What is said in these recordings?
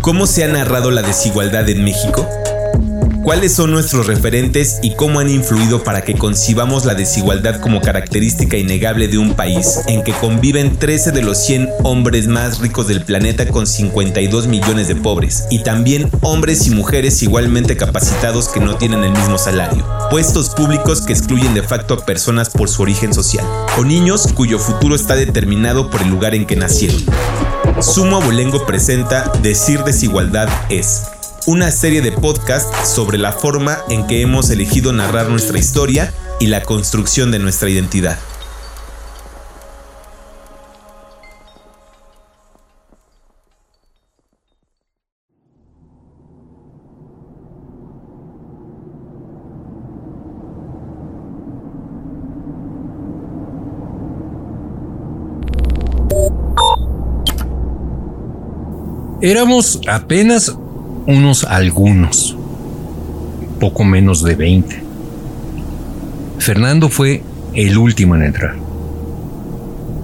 ¿Cómo se ha narrado la desigualdad en México? ¿Cuáles son nuestros referentes y cómo han influido para que concibamos la desigualdad como característica innegable de un país en que conviven 13 de los 100 hombres más ricos del planeta con 52 millones de pobres y también hombres y mujeres igualmente capacitados que no tienen el mismo salario? Puestos públicos que excluyen de facto a personas por su origen social o niños cuyo futuro está determinado por el lugar en que nacieron. Sumo Abolengo presenta Decir desigualdad es una serie de podcasts sobre la forma en que hemos elegido narrar nuestra historia y la construcción de nuestra identidad. Éramos apenas unos algunos, poco menos de 20. Fernando fue el último en entrar.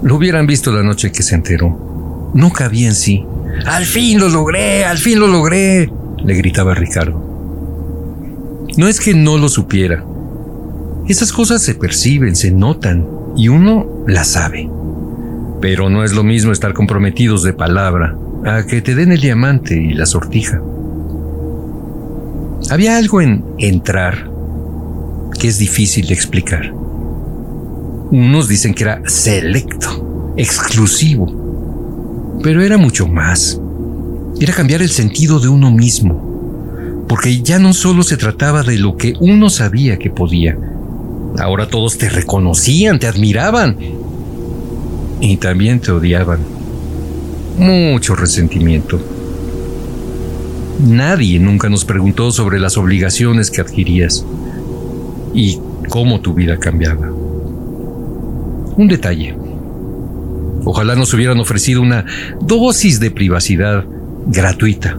Lo hubieran visto la noche que se enteró. No cabía en sí. Al fin lo logré, al fin lo logré, le gritaba Ricardo. No es que no lo supiera. Esas cosas se perciben, se notan, y uno las sabe. Pero no es lo mismo estar comprometidos de palabra a que te den el diamante y la sortija. Había algo en entrar que es difícil de explicar. Unos dicen que era selecto, exclusivo, pero era mucho más. Era cambiar el sentido de uno mismo, porque ya no solo se trataba de lo que uno sabía que podía, ahora todos te reconocían, te admiraban y también te odiaban. Mucho resentimiento Nadie nunca nos preguntó sobre las obligaciones que adquirías y cómo tu vida cambiaba. Un detalle. Ojalá nos hubieran ofrecido una dosis de privacidad gratuita.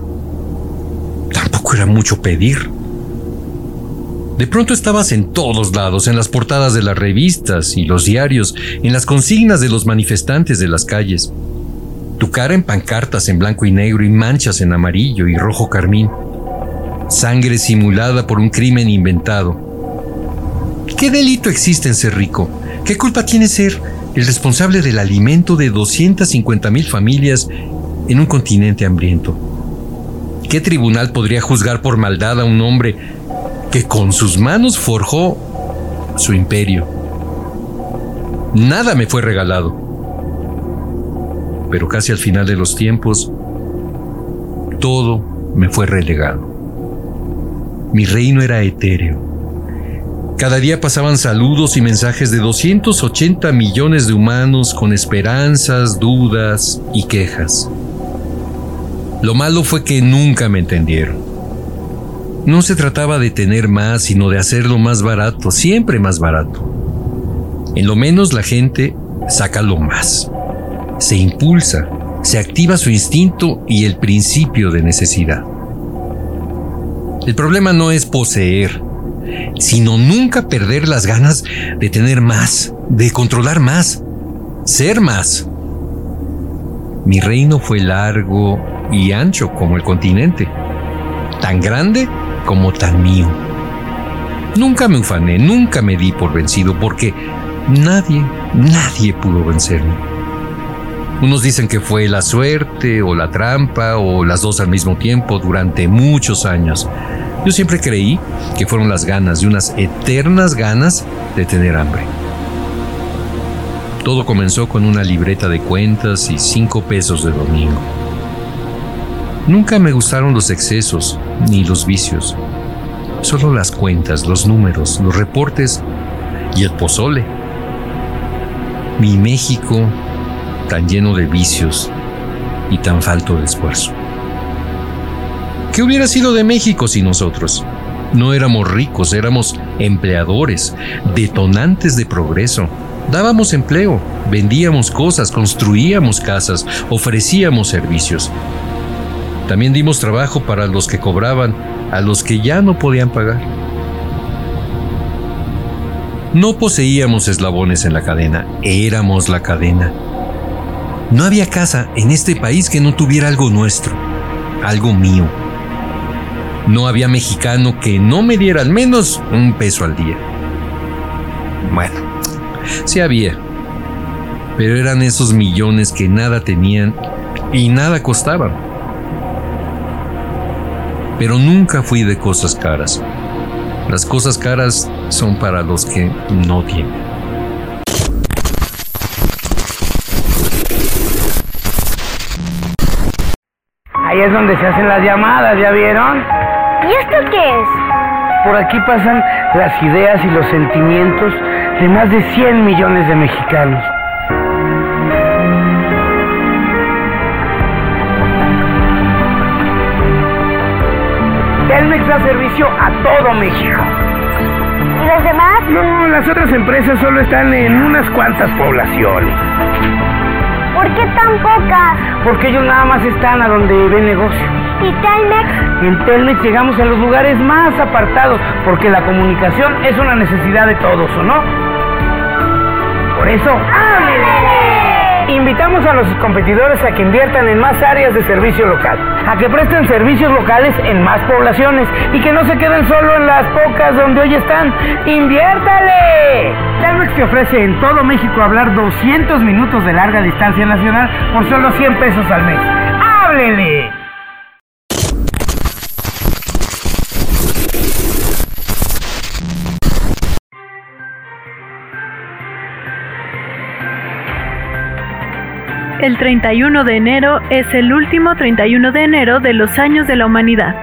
Tampoco era mucho pedir. De pronto estabas en todos lados, en las portadas de las revistas y los diarios, en las consignas de los manifestantes de las calles tu cara en pancartas en blanco y negro y manchas en amarillo y rojo carmín, sangre simulada por un crimen inventado. ¿Qué delito existe en ser rico? ¿Qué culpa tiene ser el responsable del alimento de 250 mil familias en un continente hambriento? ¿Qué tribunal podría juzgar por maldad a un hombre que con sus manos forjó su imperio? Nada me fue regalado pero casi al final de los tiempos, todo me fue relegado. Mi reino era etéreo. Cada día pasaban saludos y mensajes de 280 millones de humanos con esperanzas, dudas y quejas. Lo malo fue que nunca me entendieron. No se trataba de tener más, sino de hacerlo más barato, siempre más barato. En lo menos la gente saca lo más se impulsa, se activa su instinto y el principio de necesidad. El problema no es poseer, sino nunca perder las ganas de tener más, de controlar más, ser más. Mi reino fue largo y ancho como el continente, tan grande como tan mío. Nunca me ufané, nunca me di por vencido porque nadie, nadie pudo vencerme. Unos dicen que fue la suerte o la trampa o las dos al mismo tiempo durante muchos años. Yo siempre creí que fueron las ganas de unas eternas ganas de tener hambre. Todo comenzó con una libreta de cuentas y cinco pesos de domingo. Nunca me gustaron los excesos ni los vicios. Solo las cuentas, los números, los reportes y el pozole. Mi México tan lleno de vicios y tan falto de esfuerzo. ¿Qué hubiera sido de México sin nosotros? No éramos ricos, éramos empleadores, detonantes de progreso. Dábamos empleo, vendíamos cosas, construíamos casas, ofrecíamos servicios. También dimos trabajo para los que cobraban, a los que ya no podían pagar. No poseíamos eslabones en la cadena, éramos la cadena. No había casa en este país que no tuviera algo nuestro, algo mío. No había mexicano que no me diera al menos un peso al día. Bueno, sí había, pero eran esos millones que nada tenían y nada costaban. Pero nunca fui de cosas caras. Las cosas caras son para los que no tienen. Ahí es donde se hacen las llamadas, ¿ya vieron? ¿Y esto qué es? Por aquí pasan las ideas y los sentimientos de más de 100 millones de mexicanos. Telmex da servicio a todo México. ¿Y los demás? No, las otras empresas solo están en unas cuantas poblaciones. ¿Por qué tan pocas? Porque ellos nada más están a donde ven negocio. ¿Y Telmex? En Telmex llegamos a los lugares más apartados, porque la comunicación es una necesidad de todos, ¿o no? Por eso, ¡háblele! Invitamos a los competidores a que inviertan en más áreas de servicio local, a que presten servicios locales en más poblaciones y que no se queden solo en las pocas donde hoy están. ¡Inviértale! Telmex te ofrece en todo México hablar 200 minutos de larga distancia nacional por solo 100 pesos al mes. ¡Háblele! El 31 de enero es el último 31 de enero de los años de la humanidad.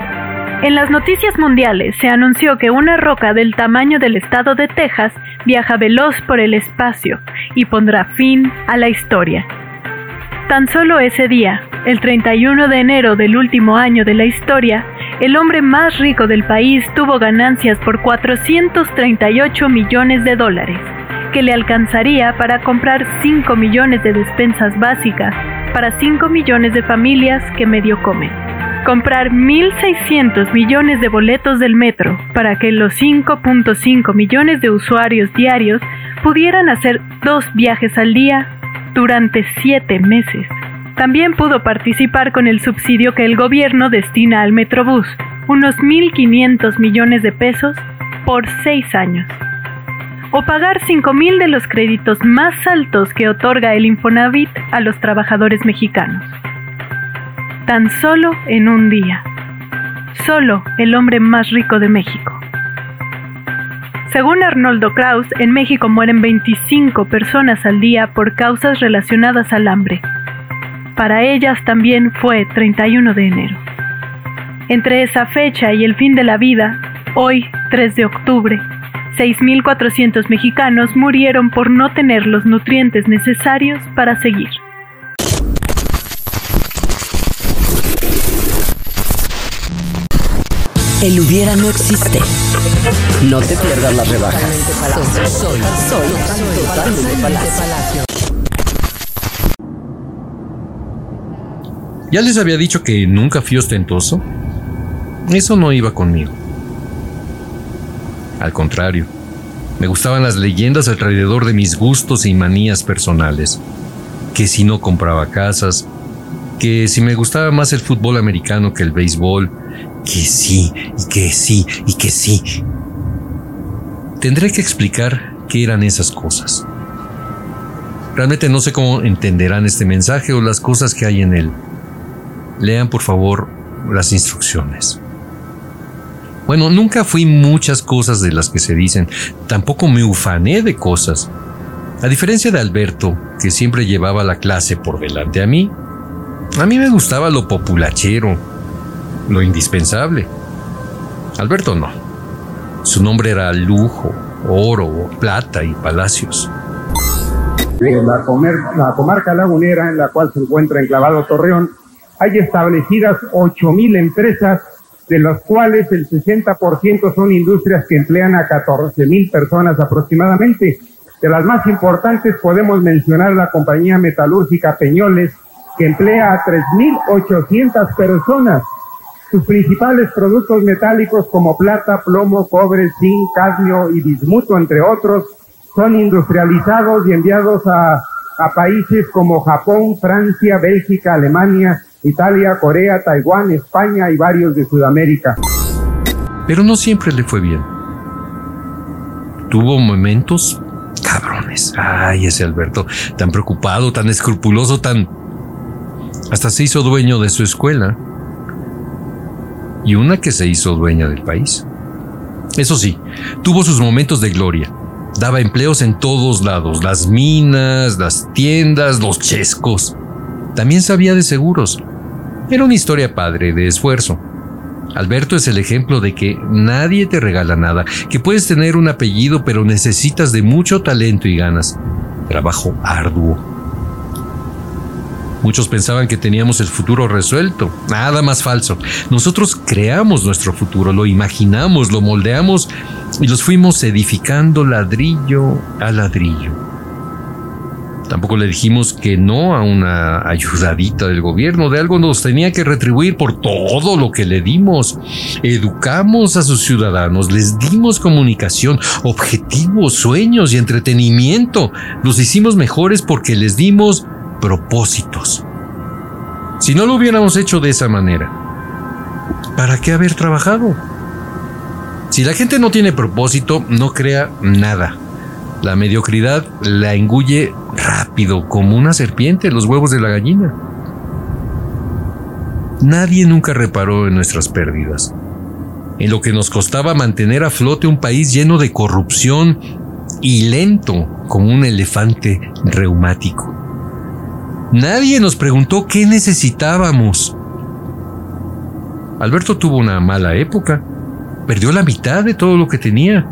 En las noticias mundiales se anunció que una roca del tamaño del estado de Texas viaja veloz por el espacio y pondrá fin a la historia. Tan solo ese día, el 31 de enero del último año de la historia, el hombre más rico del país tuvo ganancias por 438 millones de dólares que le alcanzaría para comprar 5 millones de despensas básicas para 5 millones de familias que medio comen. Comprar 1.600 millones de boletos del metro para que los 5.5 millones de usuarios diarios pudieran hacer dos viajes al día durante 7 meses. También pudo participar con el subsidio que el gobierno destina al Metrobús, unos 1.500 millones de pesos por 6 años o pagar 5.000 de los créditos más altos que otorga el Infonavit a los trabajadores mexicanos. Tan solo en un día. Solo el hombre más rico de México. Según Arnoldo Kraus, en México mueren 25 personas al día por causas relacionadas al hambre. Para ellas también fue 31 de enero. Entre esa fecha y el fin de la vida, hoy, 3 de octubre, 6.400 mexicanos murieron por no tener los nutrientes necesarios para seguir. El hubiera no existe. No te pierdas las rebajas. Soy, soy, totalmente palacio. ¿Ya les había dicho que nunca fui ostentoso? Eso no iba conmigo. Al contrario, me gustaban las leyendas alrededor de mis gustos y manías personales. Que si no compraba casas, que si me gustaba más el fútbol americano que el béisbol, que sí, y que sí, y que sí. Tendré que explicar qué eran esas cosas. Realmente no sé cómo entenderán este mensaje o las cosas que hay en él. Lean por favor las instrucciones. Bueno, nunca fui muchas cosas de las que se dicen, tampoco me ufané de cosas. A diferencia de Alberto, que siempre llevaba la clase por delante a mí, a mí me gustaba lo populachero, lo indispensable. Alberto no. Su nombre era lujo, oro, plata y palacios. La, comer, la comarca lagunera en la cual se encuentra enclavado Torreón, hay establecidas 8.000 empresas de los cuales el 60% son industrias que emplean a 14 mil personas aproximadamente. De las más importantes podemos mencionar la compañía metalúrgica Peñoles, que emplea a 3.800 personas. Sus principales productos metálicos como plata, plomo, cobre, zinc, cadmio y bismuto, entre otros, son industrializados y enviados a, a países como Japón, Francia, Bélgica, Alemania, Italia, Corea, Taiwán, España y varios de Sudamérica. Pero no siempre le fue bien. Tuvo momentos cabrones. Ay, ese Alberto, tan preocupado, tan escrupuloso, tan... Hasta se hizo dueño de su escuela. Y una que se hizo dueña del país. Eso sí, tuvo sus momentos de gloria. Daba empleos en todos lados, las minas, las tiendas, los chescos. También sabía de seguros. Era una historia padre, de esfuerzo. Alberto es el ejemplo de que nadie te regala nada, que puedes tener un apellido pero necesitas de mucho talento y ganas. Trabajo arduo. Muchos pensaban que teníamos el futuro resuelto. Nada más falso. Nosotros creamos nuestro futuro, lo imaginamos, lo moldeamos y los fuimos edificando ladrillo a ladrillo. Tampoco le dijimos que no a una ayudadita del gobierno. De algo nos tenía que retribuir por todo lo que le dimos. Educamos a sus ciudadanos, les dimos comunicación, objetivos, sueños y entretenimiento. Los hicimos mejores porque les dimos propósitos. Si no lo hubiéramos hecho de esa manera, ¿para qué haber trabajado? Si la gente no tiene propósito, no crea nada. La mediocridad la engulle rápido como una serpiente los huevos de la gallina. Nadie nunca reparó en nuestras pérdidas, en lo que nos costaba mantener a flote un país lleno de corrupción y lento como un elefante reumático. Nadie nos preguntó qué necesitábamos. Alberto tuvo una mala época. Perdió la mitad de todo lo que tenía.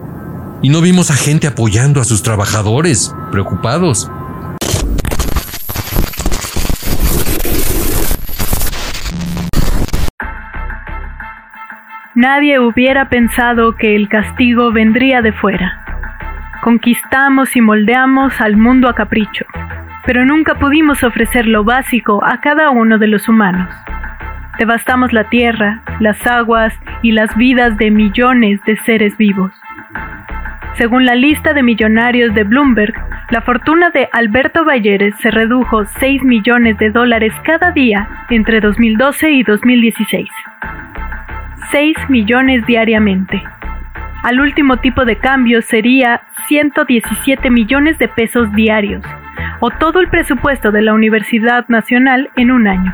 Y no vimos a gente apoyando a sus trabajadores, preocupados. Nadie hubiera pensado que el castigo vendría de fuera. Conquistamos y moldeamos al mundo a capricho pero nunca pudimos ofrecer lo básico a cada uno de los humanos. Devastamos la tierra, las aguas y las vidas de millones de seres vivos. Según la lista de millonarios de Bloomberg, la fortuna de Alberto Balleres se redujo 6 millones de dólares cada día entre 2012 y 2016. 6 millones diariamente. Al último tipo de cambio sería 117 millones de pesos diarios, o todo el presupuesto de la Universidad Nacional en un año.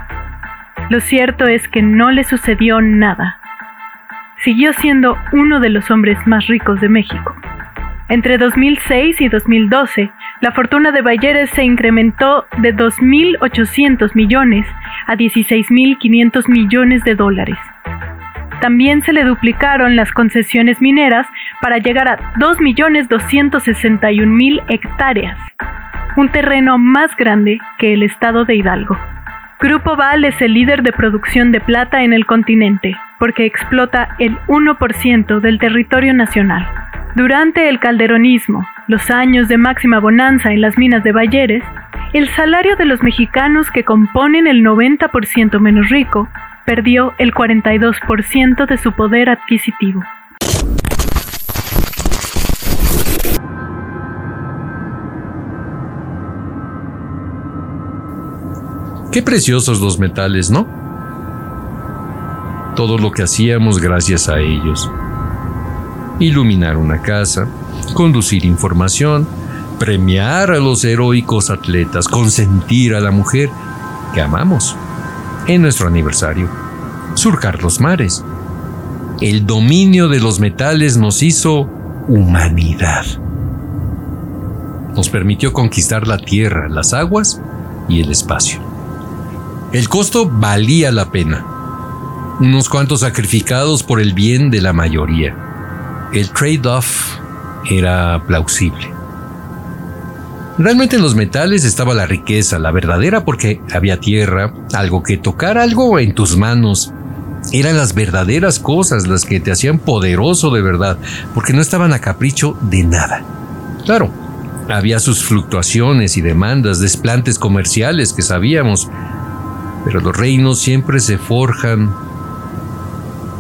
Lo cierto es que no le sucedió nada. Siguió siendo uno de los hombres más ricos de México. Entre 2006 y 2012, la fortuna de Bayeres se incrementó de 2.800 millones a 16.500 millones de dólares. También se le duplicaron las concesiones mineras para llegar a 2.261.000 hectáreas un terreno más grande que el estado de Hidalgo. Grupo Val es el líder de producción de plata en el continente, porque explota el 1% del territorio nacional. Durante el calderonismo, los años de máxima bonanza en las minas de Bayeres, el salario de los mexicanos que componen el 90% menos rico perdió el 42% de su poder adquisitivo. Qué preciosos los metales, ¿no? Todo lo que hacíamos gracias a ellos. Iluminar una casa, conducir información, premiar a los heroicos atletas, consentir a la mujer que amamos en nuestro aniversario, surcar los mares. El dominio de los metales nos hizo humanidad. Nos permitió conquistar la tierra, las aguas y el espacio. El costo valía la pena. Unos cuantos sacrificados por el bien de la mayoría. El trade-off era plausible. Realmente en los metales estaba la riqueza, la verdadera, porque había tierra, algo que tocar, algo en tus manos. Eran las verdaderas cosas las que te hacían poderoso de verdad, porque no estaban a capricho de nada. Claro, había sus fluctuaciones y demandas, desplantes comerciales que sabíamos, pero los reinos siempre se forjan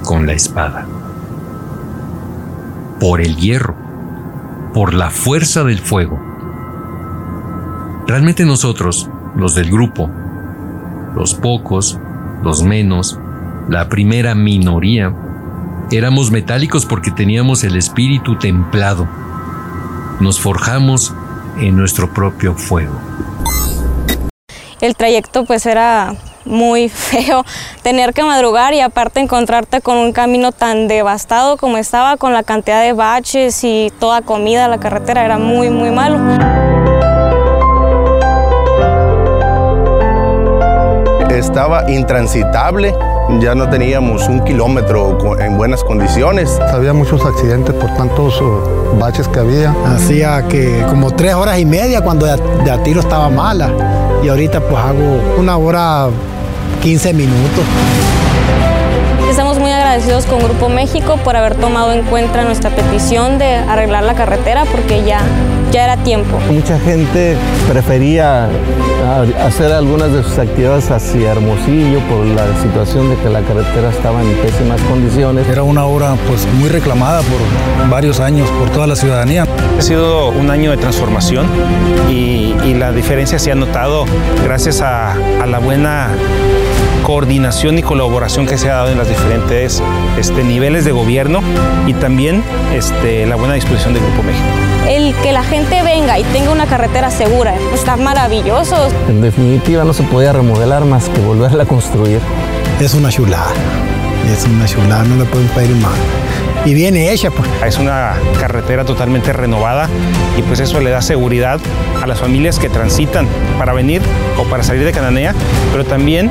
con la espada, por el hierro, por la fuerza del fuego. Realmente nosotros, los del grupo, los pocos, los menos, la primera minoría, éramos metálicos porque teníamos el espíritu templado. Nos forjamos en nuestro propio fuego. El trayecto pues era muy feo tener que madrugar y aparte encontrarte con un camino tan devastado como estaba con la cantidad de baches y toda comida, la carretera era muy muy malo. Estaba intransitable, ya no teníamos un kilómetro en buenas condiciones. Había muchos accidentes por tantos uh, baches que había. Hacía que como tres horas y media cuando de, de a tiro estaba mala y ahorita pues hago una hora 15 minutos. Estamos muy agradecidos con Grupo México por haber tomado en cuenta nuestra petición de arreglar la carretera porque ya, ya era tiempo. Mucha gente prefería hacer algunas de sus actividades hacia Hermosillo por la situación de que la carretera estaba en pésimas condiciones. Era una obra pues muy reclamada por varios años por toda la ciudadanía. Ha sido un año de transformación y, y la diferencia se ha notado gracias a, a la buena coordinación y colaboración que se ha dado en los diferentes este, niveles de gobierno y también este, la buena disposición del Grupo México. El que la gente venga y tenga una carretera segura está maravilloso. En definitiva no se podía remodelar más que volverla a construir. Es una chulada, es una chulada, no le pueden pedir más y viene hecha. Pues. Es una carretera totalmente renovada y pues eso le da seguridad a las familias que transitan para venir o para salir de Cananea, pero también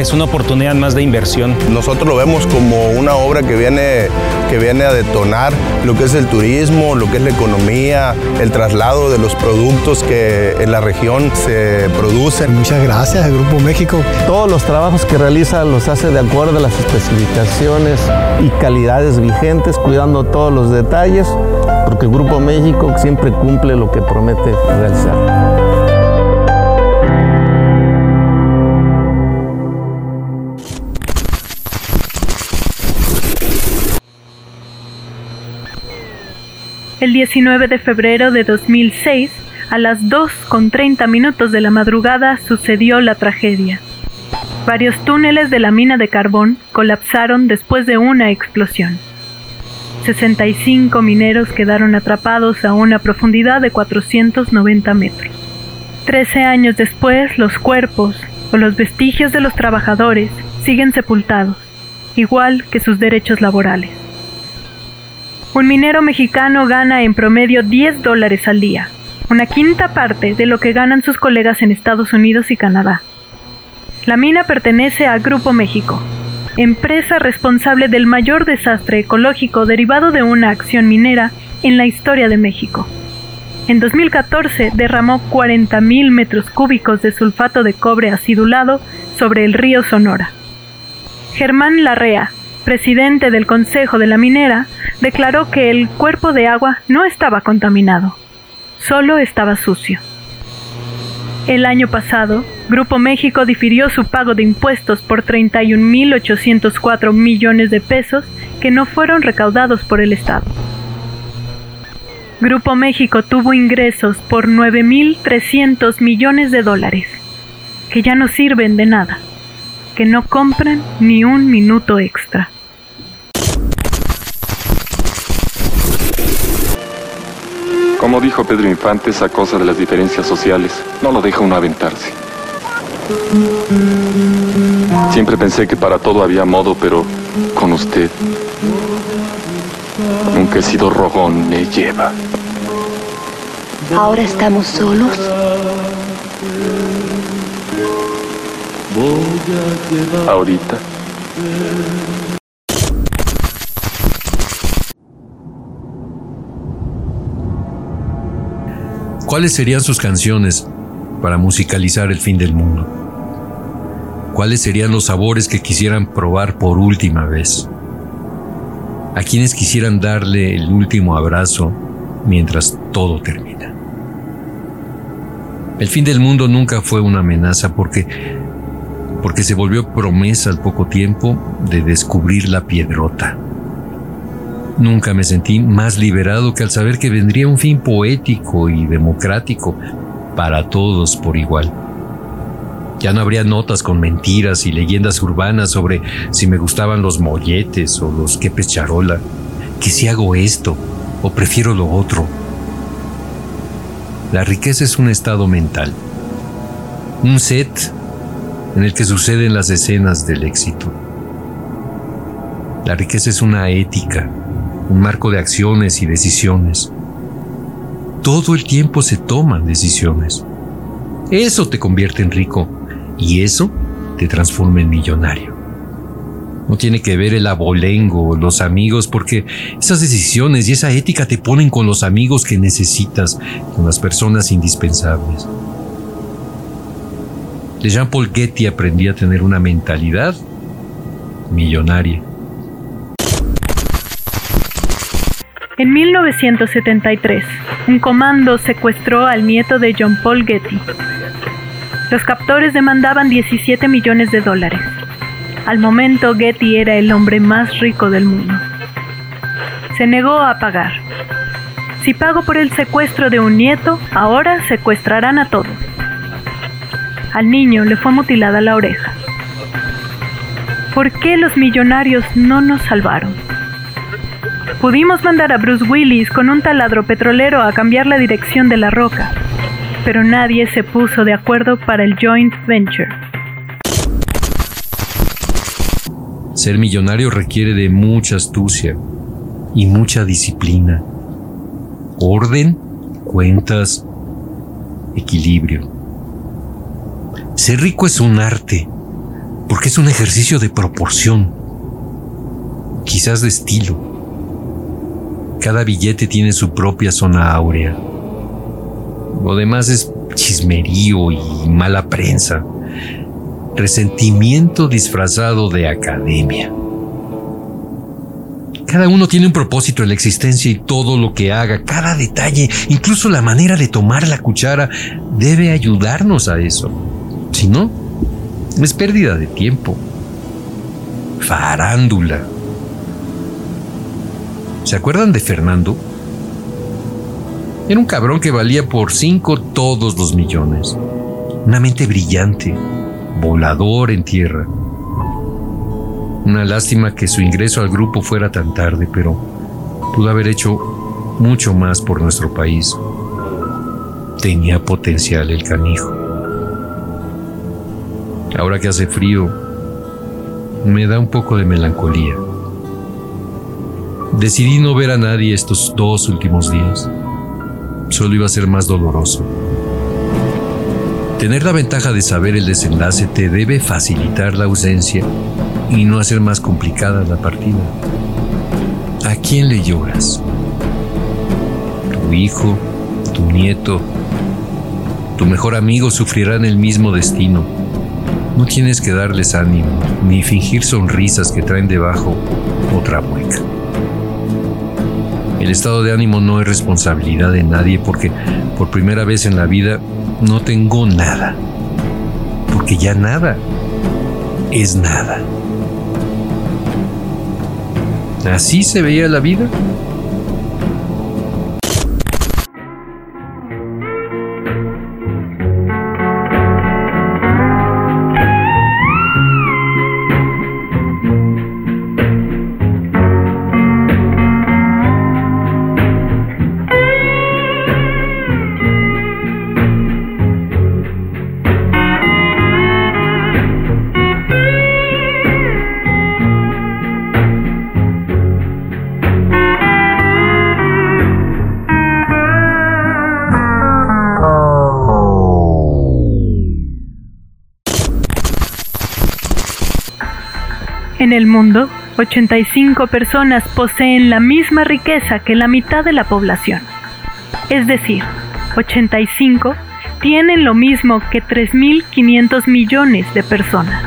es una oportunidad más de inversión. Nosotros lo vemos como una obra que viene, que viene a detonar lo que es el turismo, lo que es la economía, el traslado de los productos que en la región se producen. Muchas gracias al Grupo México. Todos los trabajos que realiza los hace de acuerdo a las especificaciones y calidades vigentes, cuidando todos los detalles, porque el Grupo México siempre cumple lo que promete realizar. El 19 de febrero de 2006, a las 2 con 30 minutos de la madrugada, sucedió la tragedia. Varios túneles de la mina de carbón colapsaron después de una explosión. 65 mineros quedaron atrapados a una profundidad de 490 metros. Trece años después, los cuerpos o los vestigios de los trabajadores siguen sepultados, igual que sus derechos laborales. Un minero mexicano gana en promedio 10 dólares al día, una quinta parte de lo que ganan sus colegas en Estados Unidos y Canadá. La mina pertenece a Grupo México, empresa responsable del mayor desastre ecológico derivado de una acción minera en la historia de México. En 2014 derramó 40.000 metros cúbicos de sulfato de cobre acidulado sobre el río Sonora. Germán Larrea, presidente del Consejo de la Minera, declaró que el cuerpo de agua no estaba contaminado, solo estaba sucio. El año pasado, Grupo México difirió su pago de impuestos por 31.804 millones de pesos que no fueron recaudados por el Estado. Grupo México tuvo ingresos por 9.300 millones de dólares, que ya no sirven de nada, que no compran ni un minuto extra. Como dijo Pedro Infante, esa cosa de las diferencias sociales no lo deja uno aventarse. Siempre pensé que para todo había modo, pero con usted nunca he sido rogón, me lleva. ¿Ahora estamos solos? Ahorita. ¿Cuáles serían sus canciones para musicalizar el fin del mundo? ¿Cuáles serían los sabores que quisieran probar por última vez? ¿A quienes quisieran darle el último abrazo mientras todo termina? El fin del mundo nunca fue una amenaza porque porque se volvió promesa al poco tiempo de descubrir la piedrota. Nunca me sentí más liberado que al saber que vendría un fin poético y democrático para todos por igual. Ya no habría notas con mentiras y leyendas urbanas sobre si me gustaban los molletes o los quepes charola, que si hago esto o prefiero lo otro. La riqueza es un estado mental, un set en el que suceden las escenas del éxito. La riqueza es una ética, un marco de acciones y decisiones. Todo el tiempo se toman decisiones. Eso te convierte en rico y eso te transforma en millonario. No tiene que ver el abolengo, los amigos, porque esas decisiones y esa ética te ponen con los amigos que necesitas, con las personas indispensables. De Jean-Paul Getty aprendí a tener una mentalidad millonaria. En 1973, un comando secuestró al nieto de John Paul Getty. Los captores demandaban 17 millones de dólares. Al momento, Getty era el hombre más rico del mundo. Se negó a pagar. Si pago por el secuestro de un nieto, ahora secuestrarán a todos. Al niño le fue mutilada la oreja. ¿Por qué los millonarios no nos salvaron? Pudimos mandar a Bruce Willis con un taladro petrolero a cambiar la dirección de la roca, pero nadie se puso de acuerdo para el joint venture. Ser millonario requiere de mucha astucia y mucha disciplina, orden, cuentas, equilibrio. Ser rico es un arte, porque es un ejercicio de proporción, quizás de estilo cada billete tiene su propia zona áurea. Lo demás es chismerío y mala prensa. Resentimiento disfrazado de academia. Cada uno tiene un propósito en la existencia y todo lo que haga, cada detalle, incluso la manera de tomar la cuchara, debe ayudarnos a eso. Si no, es pérdida de tiempo. Farándula. ¿Se acuerdan de Fernando? Era un cabrón que valía por cinco todos los millones. Una mente brillante, volador en tierra. Una lástima que su ingreso al grupo fuera tan tarde, pero pudo haber hecho mucho más por nuestro país. Tenía potencial el canijo. Ahora que hace frío, me da un poco de melancolía. Decidí no ver a nadie estos dos últimos días. Solo iba a ser más doloroso. Tener la ventaja de saber el desenlace te debe facilitar la ausencia y no hacer más complicada la partida. ¿A quién le lloras? Tu hijo, tu nieto, tu mejor amigo sufrirán el mismo destino. No tienes que darles ánimo ni fingir sonrisas que traen debajo otra mueca. El estado de ánimo no es responsabilidad de nadie porque por primera vez en la vida no tengo nada. Porque ya nada es nada. ¿Así se veía la vida? Mundo, 85 personas poseen la misma riqueza que la mitad de la población. Es decir, 85 tienen lo mismo que 3.500 millones de personas.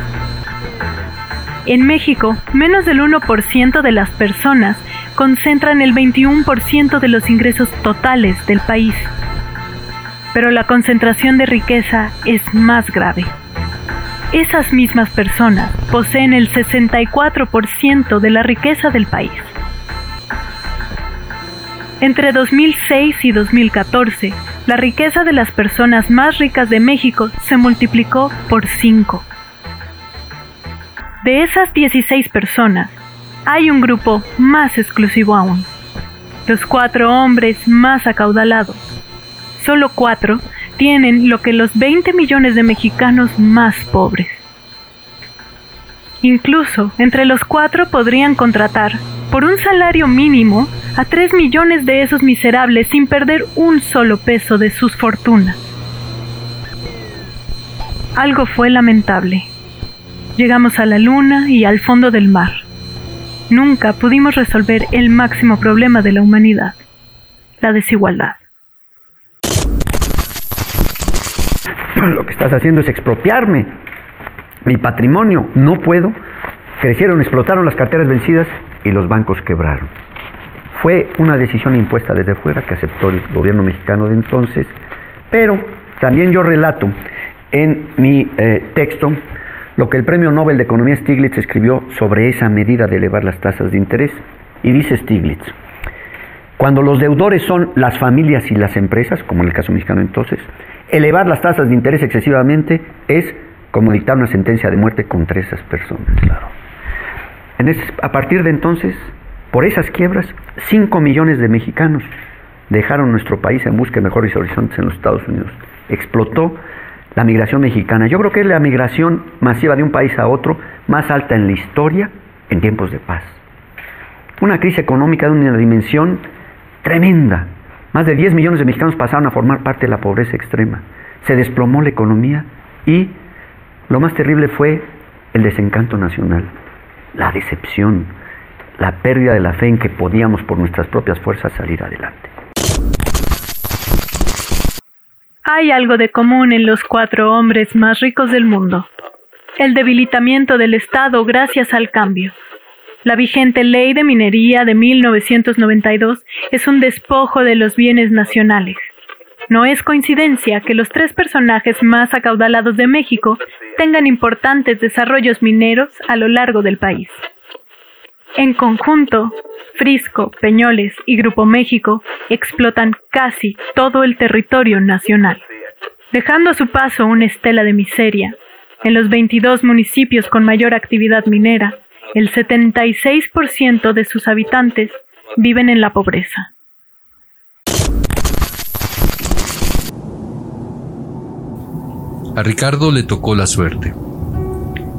En México, menos del 1% de las personas concentran el 21% de los ingresos totales del país. Pero la concentración de riqueza es más grave. Esas mismas personas poseen el 64% de la riqueza del país. Entre 2006 y 2014, la riqueza de las personas más ricas de México se multiplicó por 5. De esas 16 personas, hay un grupo más exclusivo aún. Los cuatro hombres más acaudalados. Solo cuatro tienen lo que los 20 millones de mexicanos más pobres. Incluso entre los cuatro podrían contratar, por un salario mínimo, a 3 millones de esos miserables sin perder un solo peso de sus fortunas. Algo fue lamentable. Llegamos a la luna y al fondo del mar. Nunca pudimos resolver el máximo problema de la humanidad, la desigualdad. Lo que estás haciendo es expropiarme mi patrimonio. No puedo. Crecieron, explotaron las carteras vencidas y los bancos quebraron. Fue una decisión impuesta desde fuera que aceptó el gobierno mexicano de entonces, pero también yo relato en mi eh, texto lo que el Premio Nobel de Economía Stiglitz escribió sobre esa medida de elevar las tasas de interés. Y dice Stiglitz, cuando los deudores son las familias y las empresas, como en el caso mexicano entonces, elevar las tasas de interés excesivamente es como dictar una sentencia de muerte contra esas personas. Claro. a partir de entonces, por esas quiebras, 5 millones de mexicanos dejaron nuestro país en busca de mejores horizontes en los Estados Unidos. Explotó la migración mexicana. Yo creo que es la migración masiva de un país a otro más alta en la historia en tiempos de paz. Una crisis económica de una dimensión tremenda. Más de 10 millones de mexicanos pasaron a formar parte de la pobreza extrema. Se desplomó la economía y lo más terrible fue el desencanto nacional, la decepción, la pérdida de la fe en que podíamos por nuestras propias fuerzas salir adelante. Hay algo de común en los cuatro hombres más ricos del mundo. El debilitamiento del Estado gracias al cambio. La vigente ley de minería de 1992 es un despojo de los bienes nacionales. No es coincidencia que los tres personajes más acaudalados de México tengan importantes desarrollos mineros a lo largo del país. En conjunto, Frisco, Peñoles y Grupo México explotan casi todo el territorio nacional, dejando a su paso una estela de miseria. En los 22 municipios con mayor actividad minera, el 76% de sus habitantes viven en la pobreza. A Ricardo le tocó la suerte.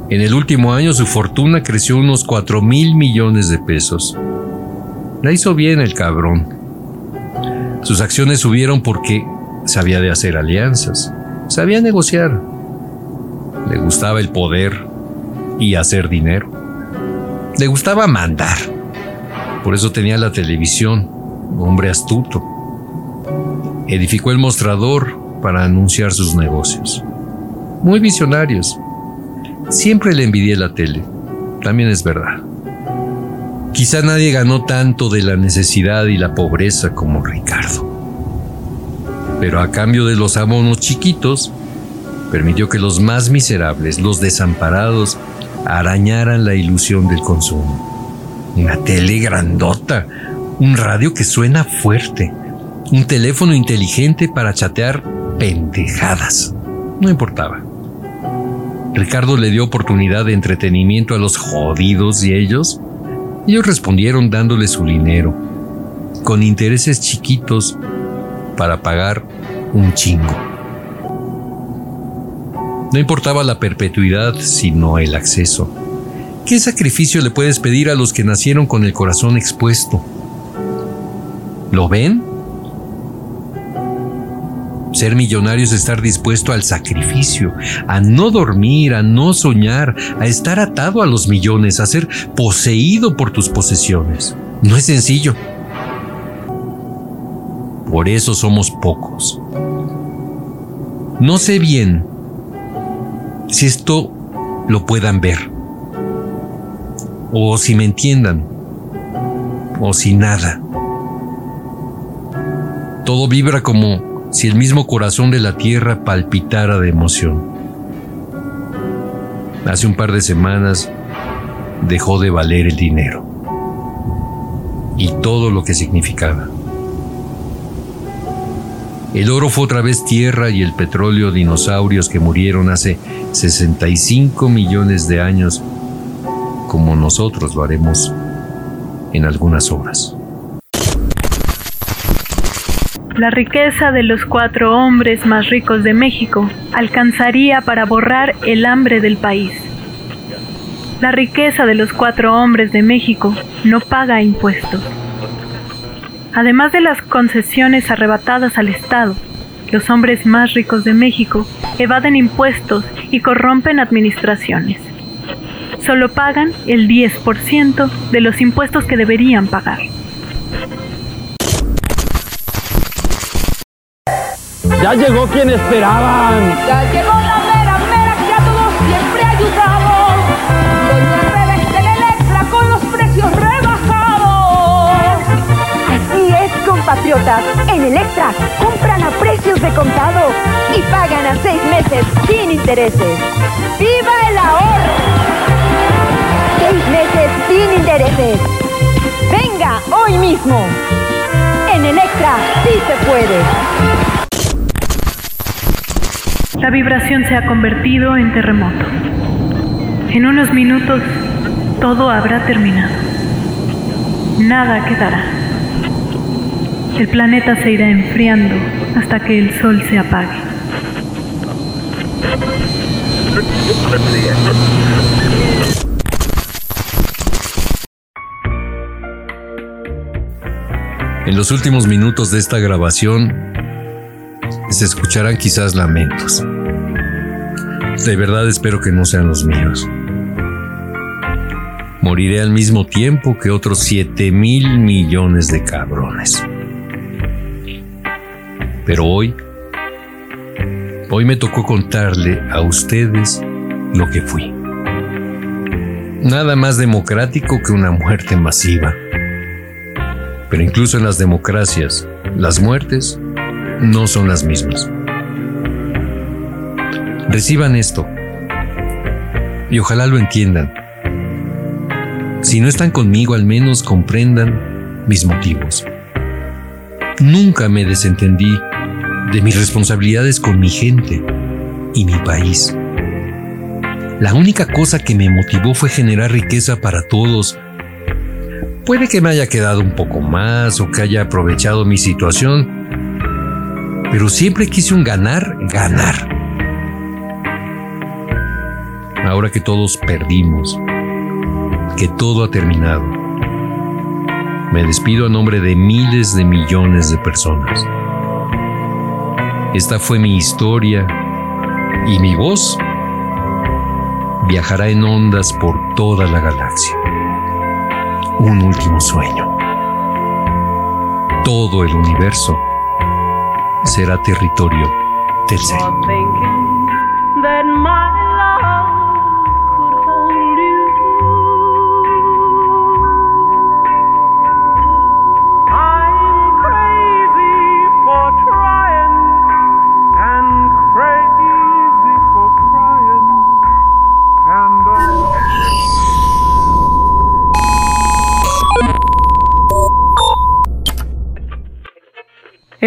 En el último año su fortuna creció unos 4 mil millones de pesos. La hizo bien el cabrón. Sus acciones subieron porque sabía de hacer alianzas, sabía negociar, le gustaba el poder y hacer dinero, le gustaba mandar. Por eso tenía la televisión, hombre astuto. Edificó el mostrador para anunciar sus negocios. Muy visionarios. Siempre le envidié la tele, también es verdad. Quizá nadie ganó tanto de la necesidad y la pobreza como Ricardo. Pero a cambio de los abonos chiquitos, permitió que los más miserables, los desamparados, arañaran la ilusión del consumo. Una tele grandota, un radio que suena fuerte, un teléfono inteligente para chatear pendejadas. No importaba. Ricardo le dio oportunidad de entretenimiento a los jodidos y ellos ellos respondieron dándole su dinero, con intereses chiquitos para pagar un chingo. No importaba la perpetuidad, sino el acceso. ¿Qué sacrificio le puedes pedir a los que nacieron con el corazón expuesto? ¿Lo ven? Ser millonario es estar dispuesto al sacrificio, a no dormir, a no soñar, a estar atado a los millones, a ser poseído por tus posesiones. No es sencillo. Por eso somos pocos. No sé bien si esto lo puedan ver, o si me entiendan, o si nada. Todo vibra como si el mismo corazón de la tierra palpitara de emoción. Hace un par de semanas dejó de valer el dinero y todo lo que significaba. El oro fue otra vez tierra y el petróleo dinosaurios que murieron hace 65 millones de años, como nosotros lo haremos en algunas horas. La riqueza de los cuatro hombres más ricos de México alcanzaría para borrar el hambre del país. La riqueza de los cuatro hombres de México no paga impuestos. Además de las concesiones arrebatadas al Estado, los hombres más ricos de México evaden impuestos y corrompen administraciones. Solo pagan el 10% de los impuestos que deberían pagar. Ya llegó quien esperaban. Ya llegó la compatriotas. En Electra compran a precios de contado y pagan a seis meses sin intereses. ¡Viva el ahorro! Seis meses sin intereses. Venga, hoy mismo. En Electra sí se puede. La vibración se ha convertido en terremoto. En unos minutos todo habrá terminado. Nada quedará. El planeta se irá enfriando hasta que el sol se apague. En los últimos minutos de esta grabación se escucharán quizás lamentos. De verdad espero que no sean los míos. Moriré al mismo tiempo que otros 7 mil millones de cabrones. Pero hoy, hoy me tocó contarle a ustedes lo que fui. Nada más democrático que una muerte masiva. Pero incluso en las democracias, las muertes no son las mismas. Reciban esto y ojalá lo entiendan. Si no están conmigo, al menos comprendan mis motivos. Nunca me desentendí de mis responsabilidades con mi gente y mi país. La única cosa que me motivó fue generar riqueza para todos. Puede que me haya quedado un poco más o que haya aprovechado mi situación, pero siempre quise un ganar, ganar. Ahora que todos perdimos, que todo ha terminado, me despido a nombre de miles de millones de personas. Esta fue mi historia y mi voz viajará en ondas por toda la galaxia. Un último sueño. Todo el universo será territorio del ser.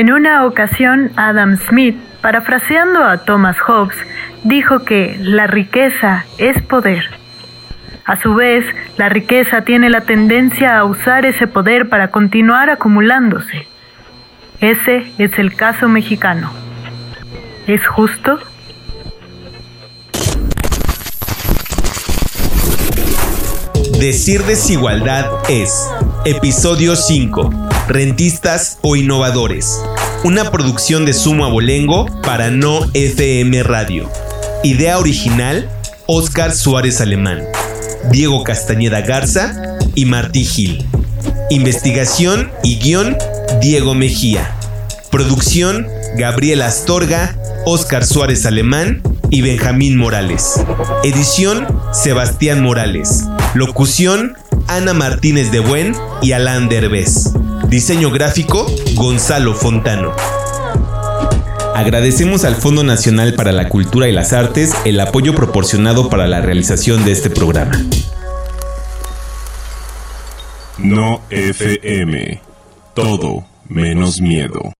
En una ocasión, Adam Smith, parafraseando a Thomas Hobbes, dijo que la riqueza es poder. A su vez, la riqueza tiene la tendencia a usar ese poder para continuar acumulándose. Ese es el caso mexicano. ¿Es justo? Decir desigualdad es Episodio 5. Rentistas o innovadores. Una producción de Sumo Abolengo para No FM Radio. Idea original, Oscar Suárez Alemán, Diego Castañeda Garza y Martí Gil. Investigación y guion, Diego Mejía. Producción, Gabriel Astorga, Oscar Suárez Alemán y Benjamín Morales. Edición, Sebastián Morales. Locución, Ana Martínez de Buen y Alán Derbez. Diseño gráfico, Gonzalo Fontano. Agradecemos al Fondo Nacional para la Cultura y las Artes el apoyo proporcionado para la realización de este programa. No FM. Todo menos miedo.